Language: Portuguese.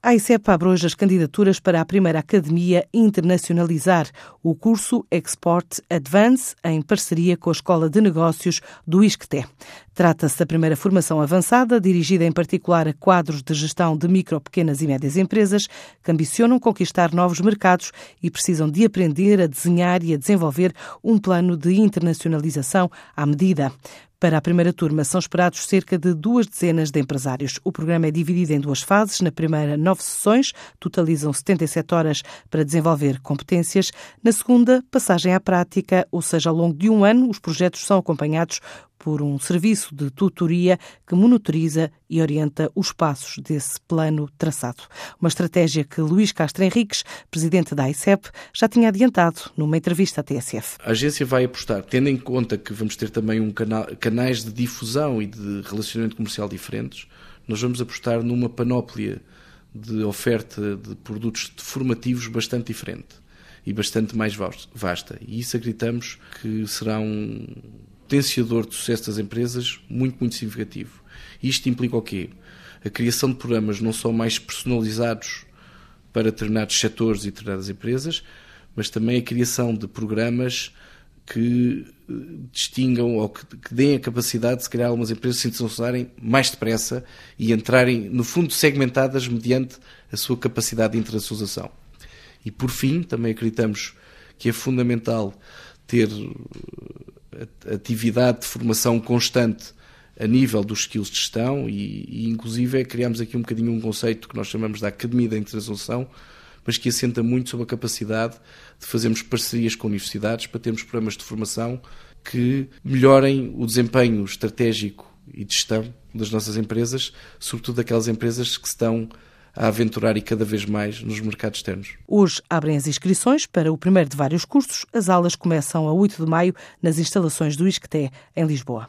A ICEP abre hoje as candidaturas para a primeira Academia Internacionalizar, o curso Export Advance, em parceria com a Escola de Negócios do ISCTE. Trata-se da primeira formação avançada, dirigida em particular a quadros de gestão de micro, pequenas e médias empresas que ambicionam conquistar novos mercados e precisam de aprender a desenhar e a desenvolver um plano de internacionalização à medida. Para a primeira turma são esperados cerca de duas dezenas de empresários. O programa é dividido em duas fases. Na primeira, nove sessões, totalizam 77 horas para desenvolver competências. Na segunda, passagem à prática, ou seja, ao longo de um ano, os projetos são acompanhados por um serviço de tutoria que monitoriza e orienta os passos desse plano traçado. Uma estratégia que Luís Castro Henriques, presidente da ICEP, já tinha adiantado numa entrevista à TSF. A agência vai apostar, tendo em conta que vamos ter também um canal, canais de difusão e de relacionamento comercial diferentes, nós vamos apostar numa panóplia de oferta de produtos formativos bastante diferente e bastante mais vasta. E isso acreditamos que será um potenciador de sucesso das empresas muito, muito significativo. Isto implica o quê? A criação de programas não só mais personalizados para determinados setores e determinadas empresas, mas também a criação de programas que eh, distingam ou que, que deem a capacidade de, se calhar, algumas empresas se internacionalizarem mais depressa e entrarem, no fundo, segmentadas mediante a sua capacidade de internacionalização. E, por fim, também acreditamos que é fundamental ter atividade de formação constante a nível dos skills de gestão e, e inclusive criamos aqui um bocadinho um conceito que nós chamamos da Academia da Internacionalização, mas que assenta muito sobre a capacidade de fazermos parcerias com universidades para termos programas de formação que melhorem o desempenho estratégico e de gestão das nossas empresas, sobretudo daquelas empresas que estão a aventurar e cada vez mais nos mercados externos. Hoje abrem as inscrições para o primeiro de vários cursos. As aulas começam a 8 de maio nas instalações do ISCTE, em Lisboa.